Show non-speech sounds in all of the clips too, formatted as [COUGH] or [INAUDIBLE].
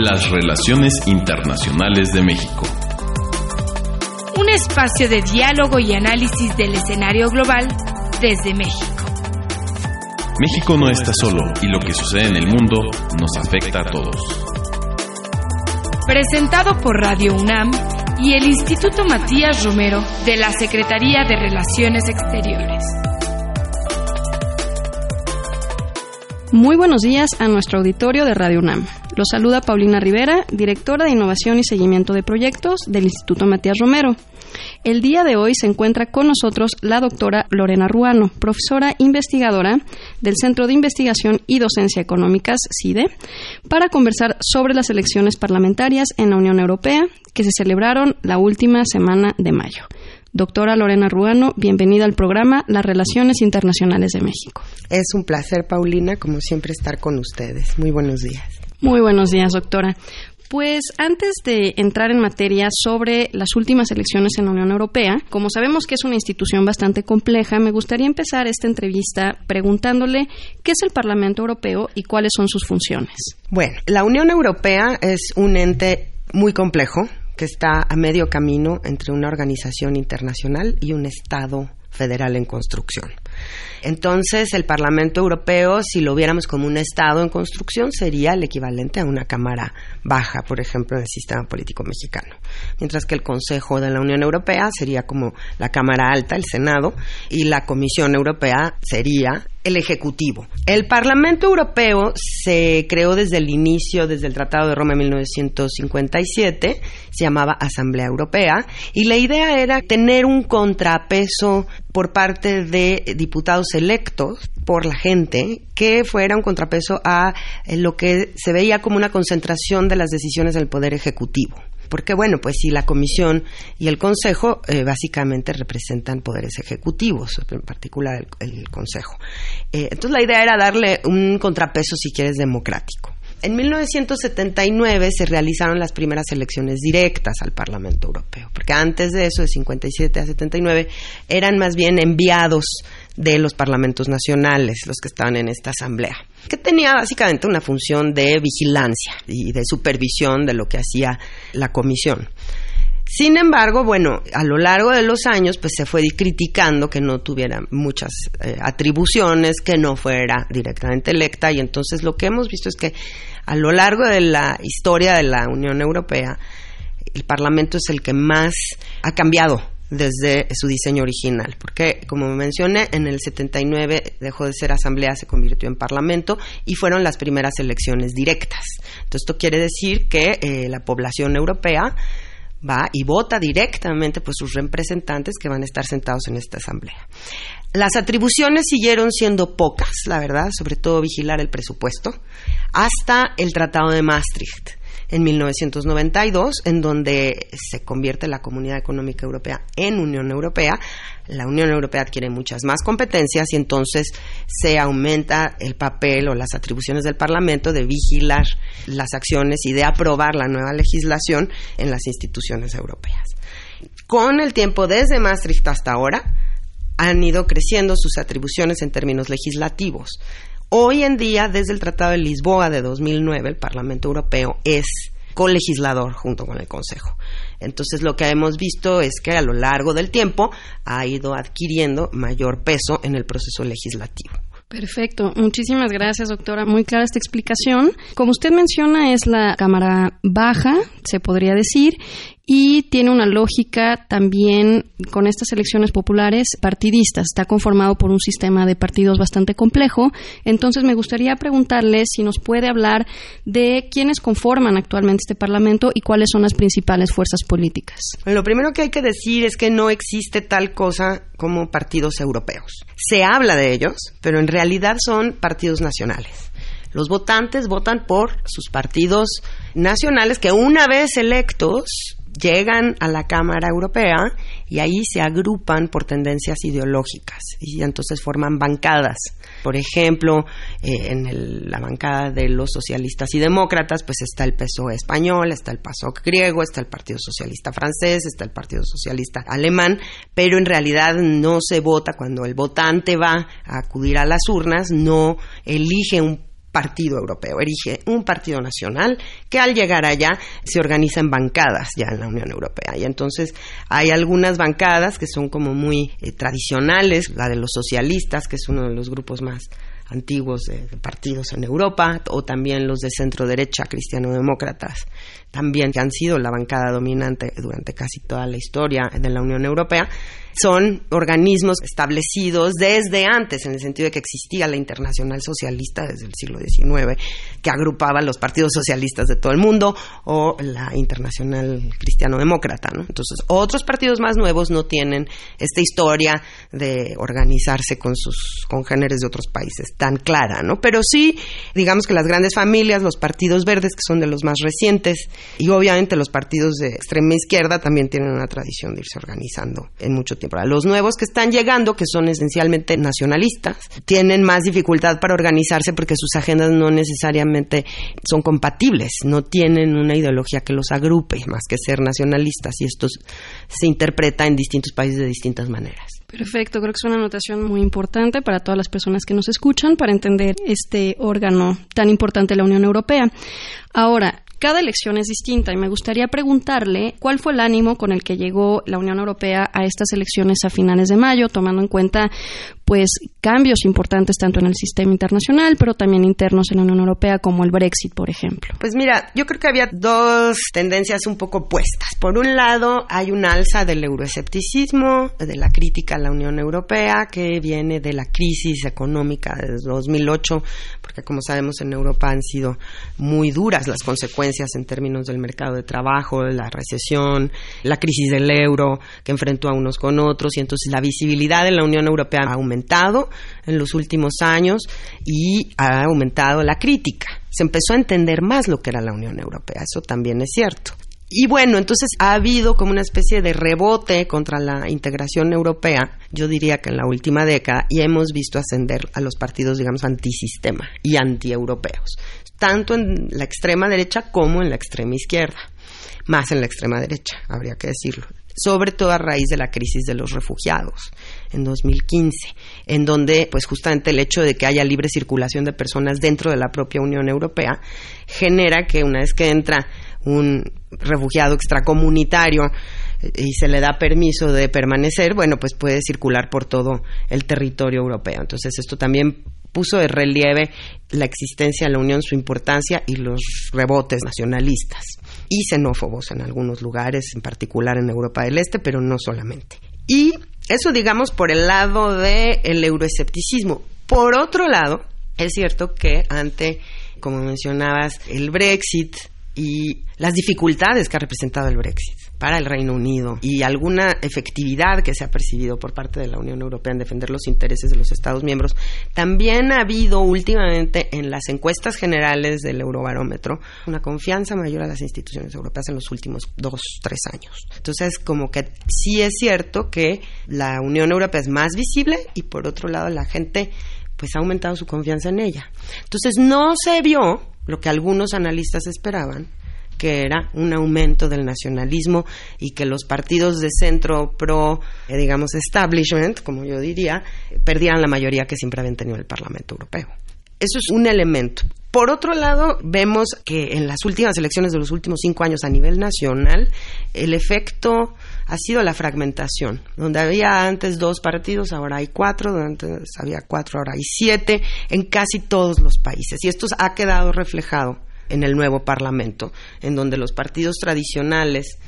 Las relaciones internacionales de México. Un espacio de diálogo y análisis del escenario global desde México. México no está solo y lo que sucede en el mundo nos afecta a todos. Presentado por Radio UNAM y el Instituto Matías Romero de la Secretaría de Relaciones Exteriores. Muy buenos días a nuestro auditorio de Radio UNAM. Los saluda Paulina Rivera, directora de Innovación y Seguimiento de Proyectos del Instituto Matías Romero. El día de hoy se encuentra con nosotros la doctora Lorena Ruano, profesora investigadora del Centro de Investigación y Docencia Económicas, CIDE, para conversar sobre las elecciones parlamentarias en la Unión Europea que se celebraron la última semana de mayo. Doctora Lorena Ruano, bienvenida al programa Las Relaciones Internacionales de México. Es un placer, Paulina, como siempre, estar con ustedes. Muy buenos días. Muy buenos días, doctora. Pues antes de entrar en materia sobre las últimas elecciones en la Unión Europea, como sabemos que es una institución bastante compleja, me gustaría empezar esta entrevista preguntándole qué es el Parlamento Europeo y cuáles son sus funciones. Bueno, la Unión Europea es un ente muy complejo que está a medio camino entre una organización internacional y un Estado federal en construcción. Entonces, el Parlamento Europeo, si lo viéramos como un Estado en construcción, sería el equivalente a una Cámara baja, por ejemplo, en el sistema político mexicano. Mientras que el Consejo de la Unión Europea sería como la Cámara Alta, el Senado, y la Comisión Europea sería el Ejecutivo. El Parlamento Europeo se creó desde el inicio, desde el Tratado de Roma en 1957, se llamaba Asamblea Europea, y la idea era tener un contrapeso por parte de diputados electos por la gente que fuera un contrapeso a lo que se veía como una concentración de las decisiones del Poder Ejecutivo porque bueno, pues si la Comisión y el Consejo eh, básicamente representan poderes ejecutivos, en particular el, Consejo. Eh, entonces la idea era darle un contrapeso, si quieres, democrático. En 1979 se realizaron las primeras elecciones directas al Parlamento Europeo, porque antes de eso, de 57 a 79, eran más bien enviados de los parlamentos nacionales, los que estaban en esta asamblea, que tenía básicamente una función de vigilancia y de supervisión de lo que hacía la comisión. Sin embargo, bueno, a lo largo de los años, pues se fue criticando que no tuviera muchas eh, atribuciones, que no fuera directamente electa, y entonces lo que hemos visto es que a lo largo de la historia de la Unión Europea, el Parlamento es el que más ha cambiado desde su diseño original, porque como mencioné, en el 79 dejó de ser asamblea, se convirtió en parlamento y fueron las primeras elecciones directas. Entonces esto quiere decir que eh, la población europea va y vota directamente por sus representantes que van a estar sentados en esta asamblea. Las atribuciones siguieron siendo pocas, la verdad, sobre todo vigilar el presupuesto, hasta el Tratado de Maastricht en 1992, en donde se convierte la Comunidad Económica Europea en Unión Europea. La Unión Europea adquiere muchas más competencias y entonces se aumenta el papel o las atribuciones del Parlamento de vigilar las acciones y de aprobar la nueva legislación en las instituciones europeas. Con el tiempo desde Maastricht hasta ahora, han ido creciendo sus atribuciones en términos legislativos. Hoy en día, desde el Tratado de Lisboa de 2009, el Parlamento Europeo es colegislador junto con el Consejo. Entonces, lo que hemos visto es que a lo largo del tiempo ha ido adquiriendo mayor peso en el proceso legislativo. Perfecto, muchísimas gracias doctora, muy clara esta explicación. Como usted menciona, es la Cámara Baja, se podría decir, y tiene una lógica también con estas elecciones populares partidistas. Está conformado por un sistema de partidos bastante complejo. Entonces me gustaría preguntarle si nos puede hablar de quiénes conforman actualmente este Parlamento y cuáles son las principales fuerzas políticas. Lo primero que hay que decir es que no existe tal cosa como partidos europeos. Se habla de ellos, pero en realidad son partidos nacionales. Los votantes votan por sus partidos nacionales que una vez electos llegan a la Cámara Europea y ahí se agrupan por tendencias ideológicas y entonces forman bancadas. Por ejemplo, eh, en la bancada de los socialistas y demócratas, pues está el PSOE español, está el PASOK griego, está el Partido Socialista francés, está el Partido Socialista alemán, pero en realidad no se vota cuando el votante va a acudir a las urnas, no elige un partido europeo, erige un partido nacional que al llegar allá se organiza en bancadas ya en la Unión Europea. Y entonces hay algunas bancadas que son como muy eh, tradicionales, la de los socialistas, que es uno de los grupos más antiguos de, partidos en Europa, o también los de centro derecha cristiano-demócratas, también que han sido la bancada dominante durante casi toda la historia de la Unión Europea, son organismos establecidos desde antes, en el sentido de que existía la Internacional Socialista desde el siglo XIX, que agrupaba los partidos socialistas de todo el mundo, o la Internacional Cristiano-Demócrata. Entonces, otros partidos más nuevos no tienen esta historia de organizarse con sus congéneres de otros países tan clara, ¿no? Pero sí, digamos que las grandes familias, los partidos verdes, que son de los más recientes, y obviamente los partidos de extrema izquierda también tienen una tradición de irse organizando en mucho tiempo. Los nuevos que están llegando, que son esencialmente nacionalistas, tienen más dificultad para organizarse porque sus agendas no necesariamente son compatibles, no tienen una ideología que los agrupe más que ser nacionalistas y esto se interpreta en distintos países de distintas maneras. Perfecto, creo que es una anotación muy importante para todas las personas que nos escuchan para entender este órgano tan importante de la Unión Europea. Ahora, cada elección es distinta y me gustaría preguntarle cuál fue el ánimo con el que llegó la Unión Europea a estas elecciones a finales de mayo, tomando en cuenta pues cambios importantes tanto en el sistema internacional, pero también internos en la Unión Europea, como el Brexit, por ejemplo. Pues mira, yo creo que había dos tendencias un poco opuestas. Por un lado, hay un alza del euroescepticismo, de la crítica a la Unión Europea, que viene de la crisis económica de 2008, porque como sabemos en Europa han sido muy duras las consecuencias en términos del mercado de trabajo, la recesión, la crisis del euro que enfrentó a unos con otros, y entonces la visibilidad de la Unión Europea ha en los últimos años y ha aumentado la crítica. Se empezó a entender más lo que era la Unión Europea, eso también es cierto. Y bueno, entonces ha habido como una especie de rebote contra la integración europea, yo diría que en la última década, y hemos visto ascender a los partidos, digamos, antisistema y antieuropeos, tanto en la extrema derecha como en la extrema izquierda, más en la extrema derecha, habría que decirlo sobre todo a raíz de la crisis de los refugiados en 2015, en donde pues justamente el hecho de que haya libre circulación de personas dentro de la propia Unión Europea genera que una vez que entra un refugiado extracomunitario eh, y se le da permiso de permanecer, bueno, pues puede circular por todo el territorio europeo. Entonces, esto también puso de relieve la existencia de la Unión, su importancia y los rebotes nacionalistas y xenófobos en algunos lugares, en particular en Europa del Este, pero no solamente. Y eso, digamos, por el lado del el euroescepticismo. Por otro lado, es cierto que ante, como mencionabas, el Brexit y las dificultades que ha representado el Brexit para el Reino Unido y alguna efectividad que se ha percibido por parte de la Unión Europea en defender los intereses de los Estados miembros, también ha habido últimamente en las encuestas generales del Eurobarómetro una confianza mayor a las instituciones europeas en los últimos dos, tres años. Entonces, como que sí es cierto que la Unión Europea es más visible y por otro lado la gente pues ha aumentado su confianza en ella. Entonces, no se vio lo que algunos analistas esperaban, que era un aumento del nacionalismo y que los partidos de centro pro, eh, digamos, establishment, como yo diría, perdían la mayoría que siempre habían tenido el Parlamento Europeo. Eso es un elemento. Por otro lado, vemos que en las últimas elecciones de los últimos cinco años a nivel nacional, el efecto ha sido la fragmentación. Donde había antes dos partidos, ahora hay cuatro, antes había cuatro, ahora hay siete, en casi todos los países. Y esto ha quedado reflejado en el nuevo Parlamento, en donde los partidos tradicionales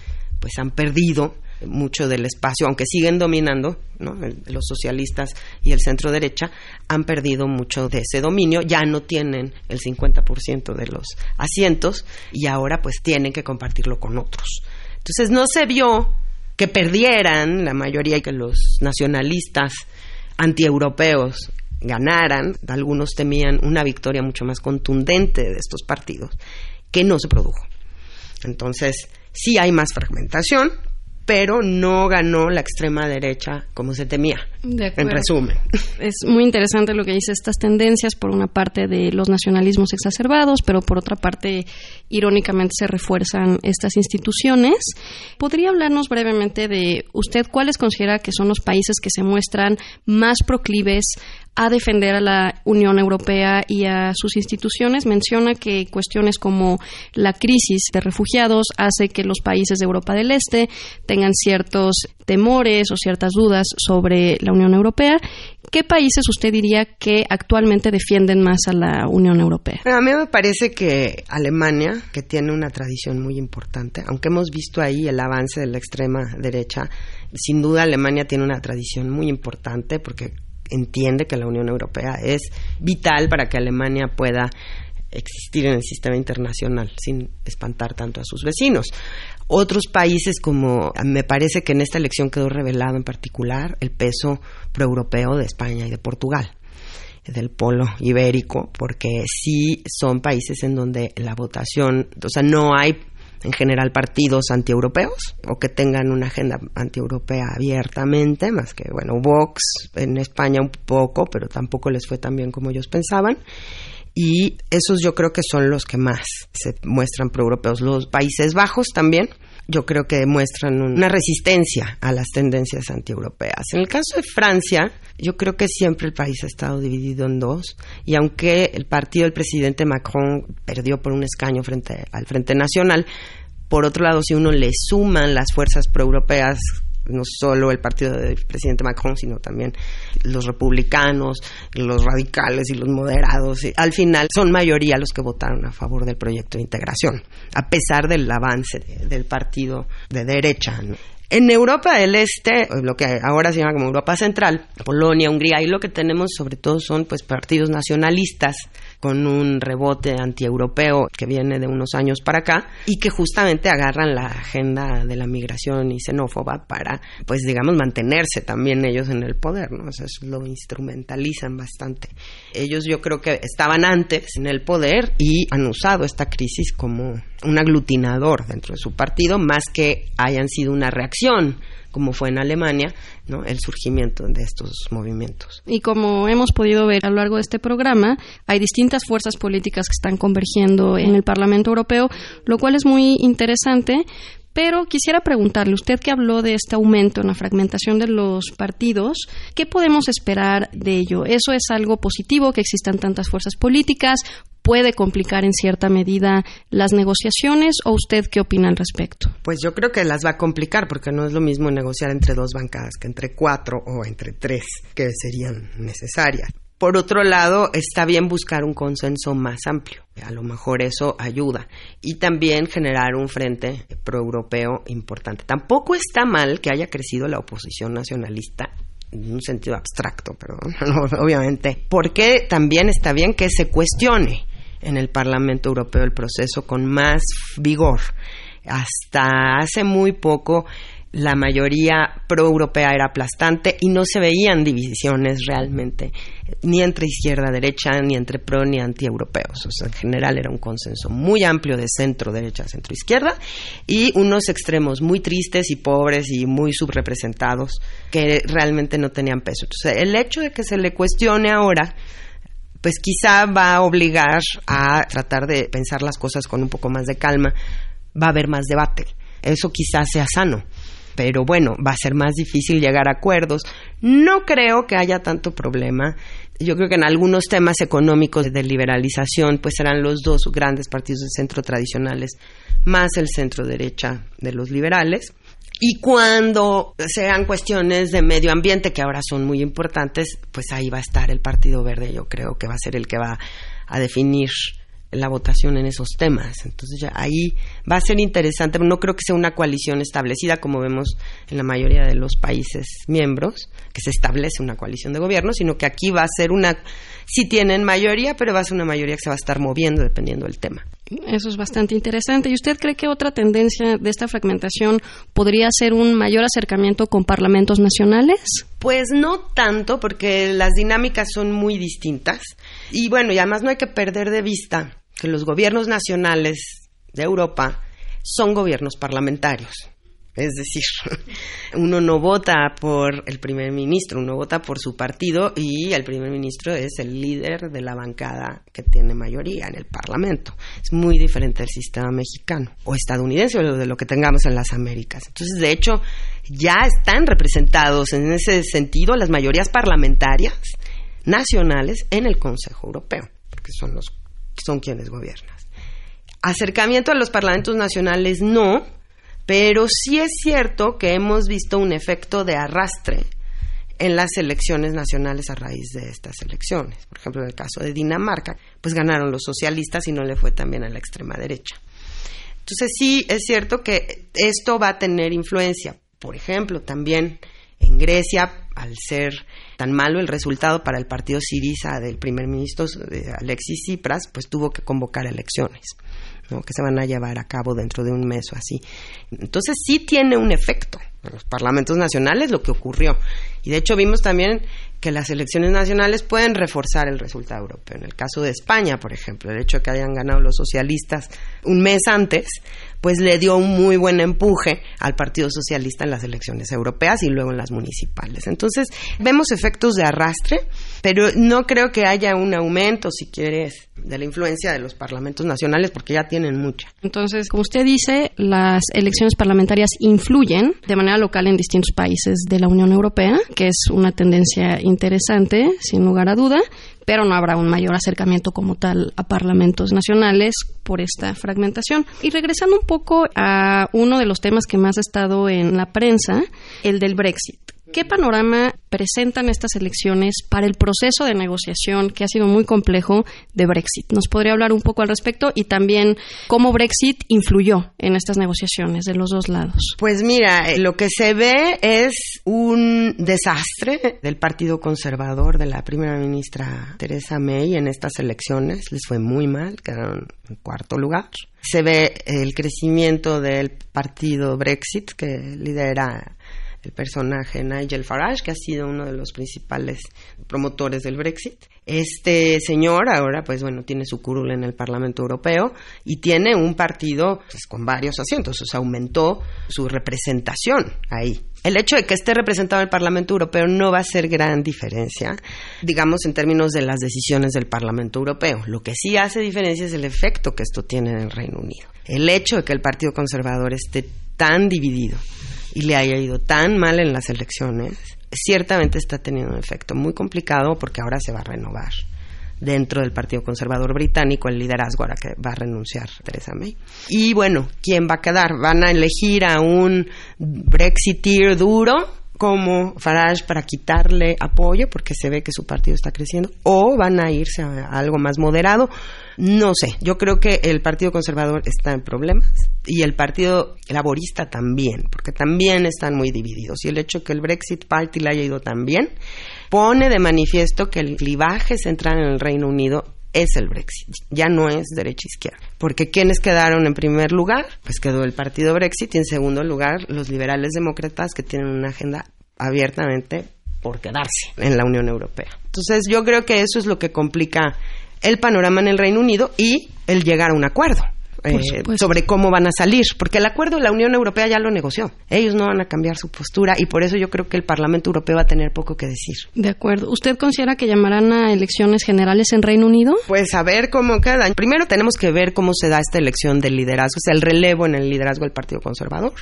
pues han perdido mucho del espacio, aunque siguen dominando, los socialistas y el centro derecha han perdido mucho de ese dominio, ya no tienen el 50% de los asientos y ahora pues tienen que compartirlo con otros. Entonces no se vio que perdieran la mayoría que los nacionalistas antieuropeos ganaran, algunos temían una victoria mucho más contundente de estos partidos, que no se produjo. Entonces, sí hay más fragmentación, pero no ganó la extrema derecha como se temía. En resumen. Es muy interesante lo que dice estas tendencias, por una parte de los nacionalismos exacerbados, pero por otra parte, irónicamente, se refuerzan estas instituciones. ¿Podría hablarnos brevemente de usted cuáles considera que son los países que se muestran más proclives a defender a la Unión Europea y a sus instituciones. Menciona que cuestiones como la crisis de refugiados hace que los países de Europa del Este tengan ciertos temores o ciertas dudas sobre la Unión Europea. ¿Qué países usted diría que actualmente defienden más a la Unión Europea? a mí me parece que Alemania, que tiene una tradición muy importante, aunque hemos visto ahí el avance de la extrema derecha, sin duda Alemania tiene una tradición muy importante porque entiende que la Unión Europea es vital para que Alemania pueda existir en el sistema internacional sin espantar tanto a sus vecinos. Otros países como me parece que en esta elección quedó revelado en particular el peso proeuropeo de España y de Portugal del polo ibérico, porque sí son países en donde la votación, o sea, no hay en general partidos antieuropeos o que tengan una agenda antieuropea abiertamente, más que, bueno, Vox en España un poco, pero tampoco les fue tan bien como ellos pensaban. Y esos yo creo que son los que más se muestran proeuropeos. Los Países Bajos también, yo creo que demuestran una resistencia a las tendencias antieuropeas. En el caso de Francia, yo creo que siempre el país ha estado dividido en dos y aunque el partido del presidente Macron perdió por un escaño frente al Frente Nacional, por otro lado, si uno le suman las fuerzas proeuropeas no solo el partido del presidente Macron, sino también los republicanos, los radicales y los moderados. al final son mayoría los que votaron a favor del proyecto de integración, a pesar del avance del partido de derecha. En Europa del Este, lo que ahora se llama como Europa Central, Polonia, Hungría, y lo que tenemos sobre todo son pues partidos nacionalistas con un rebote antieuropeo que viene de unos años para acá y que justamente agarran la agenda de la migración y xenófoba para, pues digamos, mantenerse también ellos en el poder, ¿no? O sea, lo instrumentalizan bastante. Ellos yo creo que estaban antes en el poder y han usado esta crisis como un aglutinador dentro de su partido, más que hayan sido una reacción como fue en Alemania, ¿no? el surgimiento de estos movimientos. Y como hemos podido ver a lo largo de este programa, hay distintas fuerzas políticas que están convergiendo en el Parlamento Europeo, lo cual es muy interesante pero quisiera preguntarle, usted que habló de este aumento en la fragmentación de los partidos, ¿qué podemos esperar de ello? ¿Eso es algo positivo, que existan tantas fuerzas políticas? ¿Puede complicar en cierta medida las negociaciones o usted qué opina al respecto? Pues yo creo que las va a complicar porque no es lo mismo negociar entre dos bancadas que entre cuatro o entre tres que serían necesarias. Por otro lado, está bien buscar un consenso más amplio. A lo mejor eso ayuda. Y también generar un frente proeuropeo importante. Tampoco está mal que haya crecido la oposición nacionalista en un sentido abstracto, perdón, [LAUGHS] obviamente, porque también está bien que se cuestione en el Parlamento Europeo el proceso con más vigor. Hasta hace muy poco la mayoría pro-europea era aplastante y no se veían divisiones realmente, ni entre izquierda, derecha, ni entre pro ni anti-europeos. O sea, en general era un consenso muy amplio de centro, derecha, centro, izquierda y unos extremos muy tristes y pobres y muy subrepresentados que realmente no tenían peso. Entonces, el hecho de que se le cuestione ahora pues quizá va a obligar a tratar de pensar las cosas con un poco más de calma, va a haber más debate. Eso quizás sea sano pero bueno, va a ser más difícil llegar a acuerdos. No creo que haya tanto problema. Yo creo que en algunos temas económicos de liberalización, pues serán los dos grandes partidos de centro tradicionales, más el centro derecha de los liberales. Y cuando sean cuestiones de medio ambiente, que ahora son muy importantes, pues ahí va a estar el Partido Verde. Yo creo que va a ser el que va a definir la votación en esos temas. Entonces ya ahí va a ser interesante. No creo que sea una coalición establecida como vemos en la mayoría de los países miembros, que se establece una coalición de gobierno, sino que aquí va a ser una, sí tienen mayoría, pero va a ser una mayoría que se va a estar moviendo dependiendo del tema. Eso es bastante interesante. ¿Y usted cree que otra tendencia de esta fragmentación podría ser un mayor acercamiento con parlamentos nacionales? Pues no tanto, porque las dinámicas son muy distintas. Y bueno, y además no hay que perder de vista que los gobiernos nacionales de Europa son gobiernos parlamentarios. Es decir, [LAUGHS] uno no vota por el primer ministro, uno vota por su partido y el primer ministro es el líder de la bancada que tiene mayoría en el Parlamento. Es muy diferente al sistema mexicano o estadounidense o de lo que tengamos en las Américas. Entonces, de hecho, ya están representados en ese sentido las mayorías parlamentarias nacionales en el Consejo Europeo, porque son los son quienes gobiernan. Acercamiento a los parlamentos nacionales no, pero sí es cierto que hemos visto un efecto de arrastre en las elecciones nacionales a raíz de estas elecciones. Por ejemplo, en el caso de Dinamarca, pues ganaron los socialistas y no le fue también a la extrema derecha. Entonces sí es cierto que esto va a tener influencia. Por ejemplo, también en Grecia, al ser tan malo el resultado para el partido Siriza del primer ministro Alexis Tsipras, pues tuvo que convocar elecciones que se van a llevar a cabo dentro de un mes o así. Entonces sí tiene un efecto en los parlamentos nacionales lo que ocurrió. Y de hecho vimos también que las elecciones nacionales pueden reforzar el resultado europeo. En el caso de España, por ejemplo, el hecho de que hayan ganado los socialistas un mes antes, pues le dio un muy buen empuje al Partido Socialista en las elecciones europeas y luego en las municipales. Entonces, vemos efectos de arrastre, pero no creo que haya un aumento, si quieres, de la influencia de los parlamentos nacionales, porque ya tienen mucha. Entonces, como usted dice, las elecciones parlamentarias influyen de manera local en distintos países de la Unión Europea, que es una tendencia interesante, sin lugar a duda, pero no habrá un mayor acercamiento como tal a parlamentos nacionales por esta fragmentación. Y regresando un poco a uno de los temas que más ha estado en la prensa, el del Brexit. ¿Qué panorama presentan estas elecciones para el proceso de negociación que ha sido muy complejo de Brexit? ¿Nos podría hablar un poco al respecto y también cómo Brexit influyó en estas negociaciones de los dos lados? Pues mira, eh, lo que se ve es un desastre del Partido Conservador de la primera ministra Theresa May en estas elecciones. Les fue muy mal, quedaron en cuarto lugar. Se ve el crecimiento del partido Brexit que lidera el personaje Nigel Farage, que ha sido uno de los principales promotores del Brexit. Este señor ahora, pues bueno, tiene su curul en el Parlamento Europeo y tiene un partido pues, con varios asientos, o sea, aumentó su representación ahí. El hecho de que esté representado el Parlamento Europeo no va a hacer gran diferencia, digamos, en términos de las decisiones del Parlamento Europeo. Lo que sí hace diferencia es el efecto que esto tiene en el Reino Unido. El hecho de que el Partido Conservador esté tan dividido y le haya ido tan mal en las elecciones, ciertamente está teniendo un efecto muy complicado porque ahora se va a renovar dentro del Partido Conservador Británico el liderazgo ahora que va a renunciar Theresa May. Y bueno, ¿quién va a quedar? ¿Van a elegir a un Brexiteer duro como Farage para quitarle apoyo porque se ve que su partido está creciendo o van a irse a algo más moderado? No sé, yo creo que el Partido Conservador está en problemas y el Partido Laborista también, porque también están muy divididos. Y el hecho que el Brexit Party le haya ido tan bien pone de manifiesto que el clivaje central en el Reino Unido es el Brexit, ya no es derecha-izquierda. Porque ¿quiénes quedaron en primer lugar? Pues quedó el partido Brexit y en segundo lugar los liberales demócratas que tienen una agenda abiertamente por quedarse en la Unión Europea. Entonces yo creo que eso es lo que complica el panorama en el Reino Unido y el llegar a un acuerdo. Eh, sobre cómo van a salir, porque el acuerdo la Unión Europea ya lo negoció. Ellos no van a cambiar su postura y por eso yo creo que el Parlamento Europeo va a tener poco que decir. De acuerdo. ¿Usted considera que llamarán a elecciones generales en Reino Unido? Pues a ver cómo queda. Primero tenemos que ver cómo se da esta elección del liderazgo, o sea, el relevo en el liderazgo del Partido Conservador.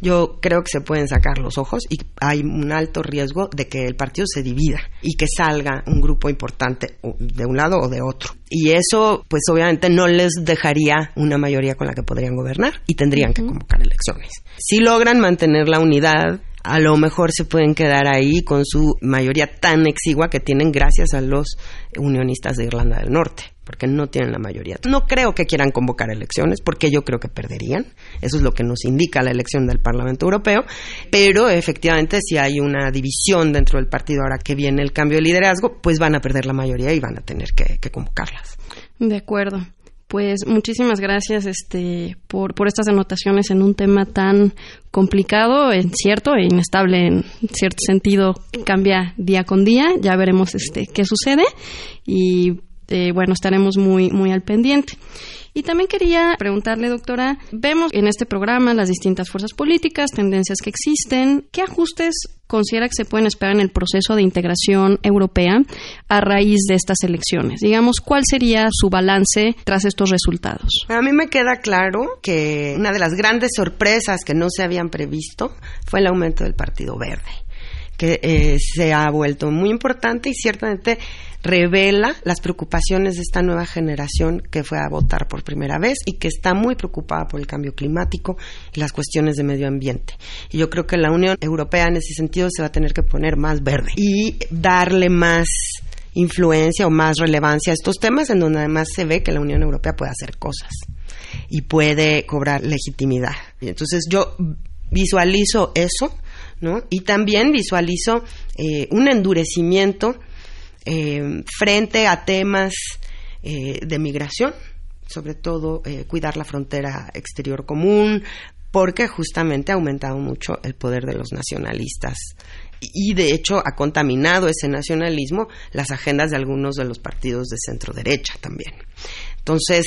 Yo creo que se pueden sacar los ojos y hay un alto riesgo de que el partido se divida y que salga un grupo importante de un lado o de otro. Y eso, pues obviamente no les dejaría una mayoría con la que podrían gobernar y tendrían que convocar elecciones. Si logran mantener la unidad, a lo mejor se pueden quedar ahí con su mayoría tan exigua que tienen gracias a los unionistas de Irlanda del Norte, porque no tienen la mayoría. No creo que quieran convocar elecciones, porque yo creo que perderían. Eso es lo que nos indica la elección del Parlamento Europeo. Pero efectivamente, si hay una división dentro del partido ahora que viene el cambio de liderazgo, pues van a perder la mayoría y van a tener que, que convocarlas. De acuerdo. Pues muchísimas gracias este, por, por estas anotaciones en un tema tan complicado, en cierto, e inestable en cierto sentido, cambia día con día. Ya veremos este, qué sucede y eh, bueno, estaremos muy, muy al pendiente. Y también quería preguntarle, doctora, vemos en este programa las distintas fuerzas políticas, tendencias que existen. ¿Qué ajustes considera que se pueden esperar en el proceso de integración europea a raíz de estas elecciones? Digamos, ¿cuál sería su balance tras estos resultados? A mí me queda claro que una de las grandes sorpresas que no se habían previsto fue el aumento del Partido Verde que eh, se ha vuelto muy importante y ciertamente revela las preocupaciones de esta nueva generación que fue a votar por primera vez y que está muy preocupada por el cambio climático y las cuestiones de medio ambiente. Y yo creo que la Unión Europea en ese sentido se va a tener que poner más verde y darle más influencia o más relevancia a estos temas en donde además se ve que la Unión Europea puede hacer cosas y puede cobrar legitimidad. Y entonces yo visualizo eso, Y también visualizo eh, un endurecimiento eh, frente a temas eh, de migración, sobre todo cuidar la frontera exterior común, porque justamente ha aumentado mucho el poder de los nacionalistas y de hecho ha contaminado ese nacionalismo las agendas de algunos de los partidos de centro derecha también. Entonces,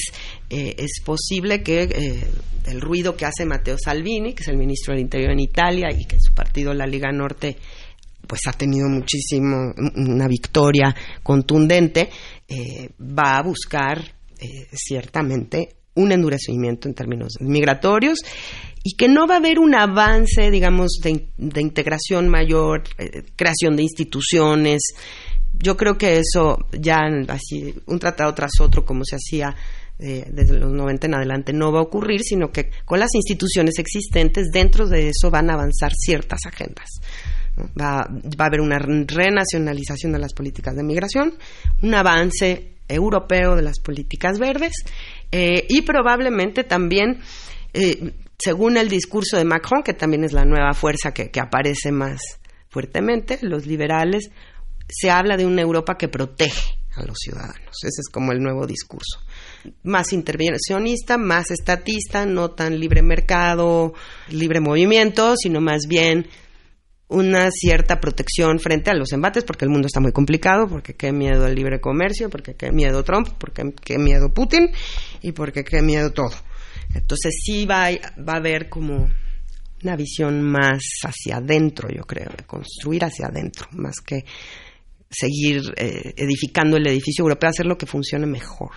es posible que el ruido que hace Matteo Salvini, que es el ministro del Interior en Italia, y que su partido, la Liga Norte, pues ha tenido muchísimo, una victoria contundente, eh, va a buscar eh, ciertamente un endurecimiento en términos migratorios y que no va a haber un avance, digamos, de, integración mayor, eh, creación de instituciones. Yo creo que eso ya así, un tratado tras otro, como se hacía desde los 90 en adelante, no va a ocurrir, sino que con las instituciones existentes, dentro de eso van a avanzar ciertas agendas. Va, va, a haber una renacionalización de las políticas de migración, un avance europeo de las políticas verdes eh, y probablemente también, eh, según el discurso de Macron, que también es la nueva fuerza que, que aparece más fuertemente, los liberales, se habla de una Europa que protege a los ciudadanos. Ese es como el nuevo discurso. Más intervencionista, más estatista, no tan libre mercado, libre movimiento, sino más bien una cierta protección frente a los embates, porque el mundo está muy complicado, porque qué miedo el libre comercio, porque qué miedo Trump, porque qué miedo Putin y porque qué miedo todo. Entonces sí va, va a haber como una visión más hacia adentro, yo creo, de construir hacia adentro, más que seguir eh, edificando el edificio europeo, hacer lo que funcione mejor.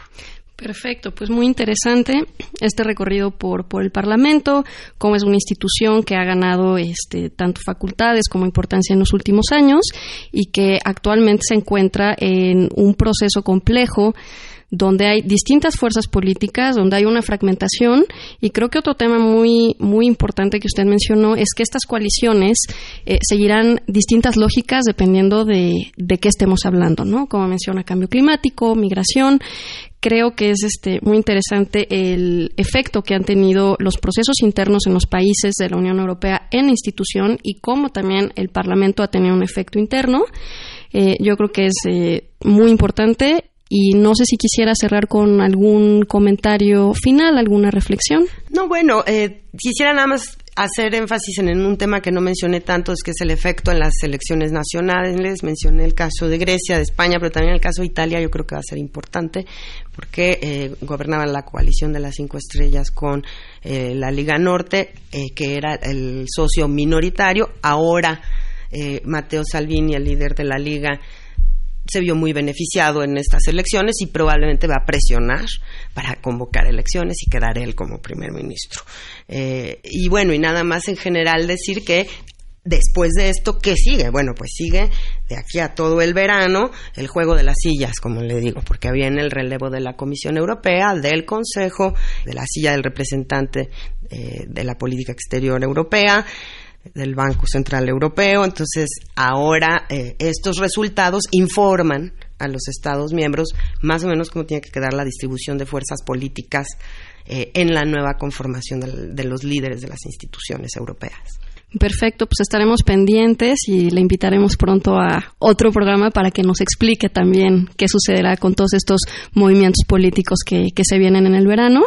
Perfecto, pues muy interesante este recorrido por, por el Parlamento, cómo es una institución que ha ganado este, tanto facultades como importancia en los últimos años y que actualmente se encuentra en un proceso complejo donde hay distintas fuerzas políticas, donde hay una fragmentación y creo que otro tema muy muy importante que usted mencionó es que estas coaliciones eh, seguirán distintas lógicas dependiendo de, de qué estemos hablando, ¿no? Como menciona cambio climático, migración, creo que es este muy interesante el efecto que han tenido los procesos internos en los países de la Unión Europea en la institución y cómo también el Parlamento ha tenido un efecto interno. Eh, yo creo que es eh, muy importante y no sé si quisiera cerrar con algún comentario final, alguna reflexión. No, bueno, eh, quisiera nada más hacer énfasis en, un tema que no mencioné tanto, es que es el efecto en las elecciones nacionales. Mencioné el caso de Grecia, de España, pero también el caso de Italia yo creo que va a ser importante porque eh, gobernaba la coalición de las cinco estrellas con eh, la Liga Norte, eh, que era el socio minoritario. Ahora Matteo Salvini, el líder de la Liga, se vio muy beneficiado en estas elecciones y probablemente va a presionar para convocar elecciones y quedar él como primer ministro. Eh, y bueno, y nada más en general decir que después de esto, ¿qué sigue? Bueno, pues sigue de aquí a todo el verano el juego de las sillas, como le digo, porque viene el relevo de la Comisión Europea, del Consejo, de la silla del representante eh, de la política exterior europea del Banco Central Europeo. Entonces, ahora eh, estos resultados informan a los Estados miembros más o menos cómo tiene que quedar la distribución de fuerzas políticas eh, en la nueva conformación de los líderes de las instituciones europeas. Perfecto, pues estaremos pendientes y le invitaremos pronto a otro programa para que nos explique también qué sucederá con todos estos movimientos políticos que, que se vienen en el verano.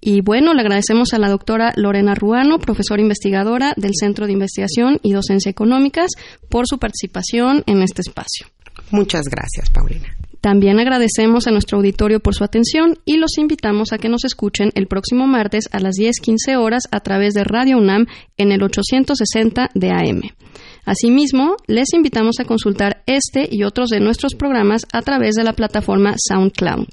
Y bueno, le agradecemos a la doctora Lorena Ruano, profesora investigadora del Centro de Investigación y Docencia Económicas, por su participación en este espacio. Muchas gracias, Paulina. También agradecemos a nuestro auditorio por su atención y los invitamos a que nos escuchen el próximo martes a las 10:15 horas a través de Radio UNAM en el 860 de AM. Asimismo, les invitamos a consultar este y otros de nuestros programas a través de la plataforma SoundCloud,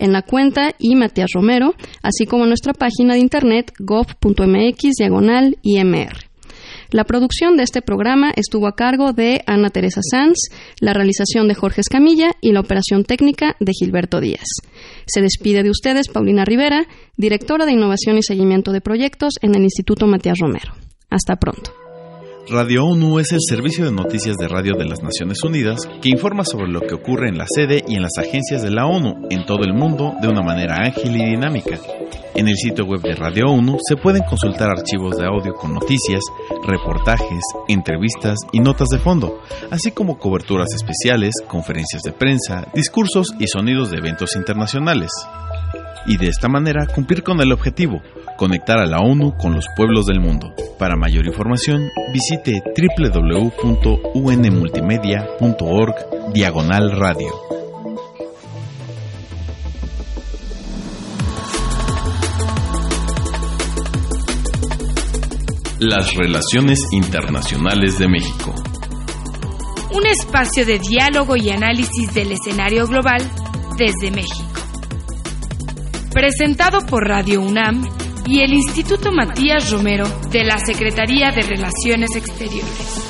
en la cuenta y Matías Romero, así como en nuestra página de internet gov.mx diagonal IMR. La producción de este programa estuvo a cargo de Ana Teresa Sanz, la realización de Jorge Escamilla y la operación técnica de Gilberto Díaz. Se despide de ustedes Paulina Rivera, directora de Innovación y Seguimiento de Proyectos en el Instituto Matías Romero. Hasta pronto. Radio ONU es el servicio de noticias de radio de las Naciones Unidas que informa sobre lo que ocurre en la sede y en las agencias de la ONU en todo el mundo de una manera ágil y dinámica. En el sitio web de Radio ONU se pueden consultar archivos de audio con noticias, reportajes, entrevistas y notas de fondo, así como coberturas especiales, conferencias de prensa, discursos y sonidos de eventos internacionales. Y de esta manera cumplir con el objetivo, conectar a la ONU con los pueblos del mundo. Para mayor información, visite www.unmultimedia.org diagonal radio. Las relaciones internacionales de México. Un espacio de diálogo y análisis del escenario global desde México. Presentado por Radio UNAM y el Instituto Matías Romero de la Secretaría de Relaciones Exteriores.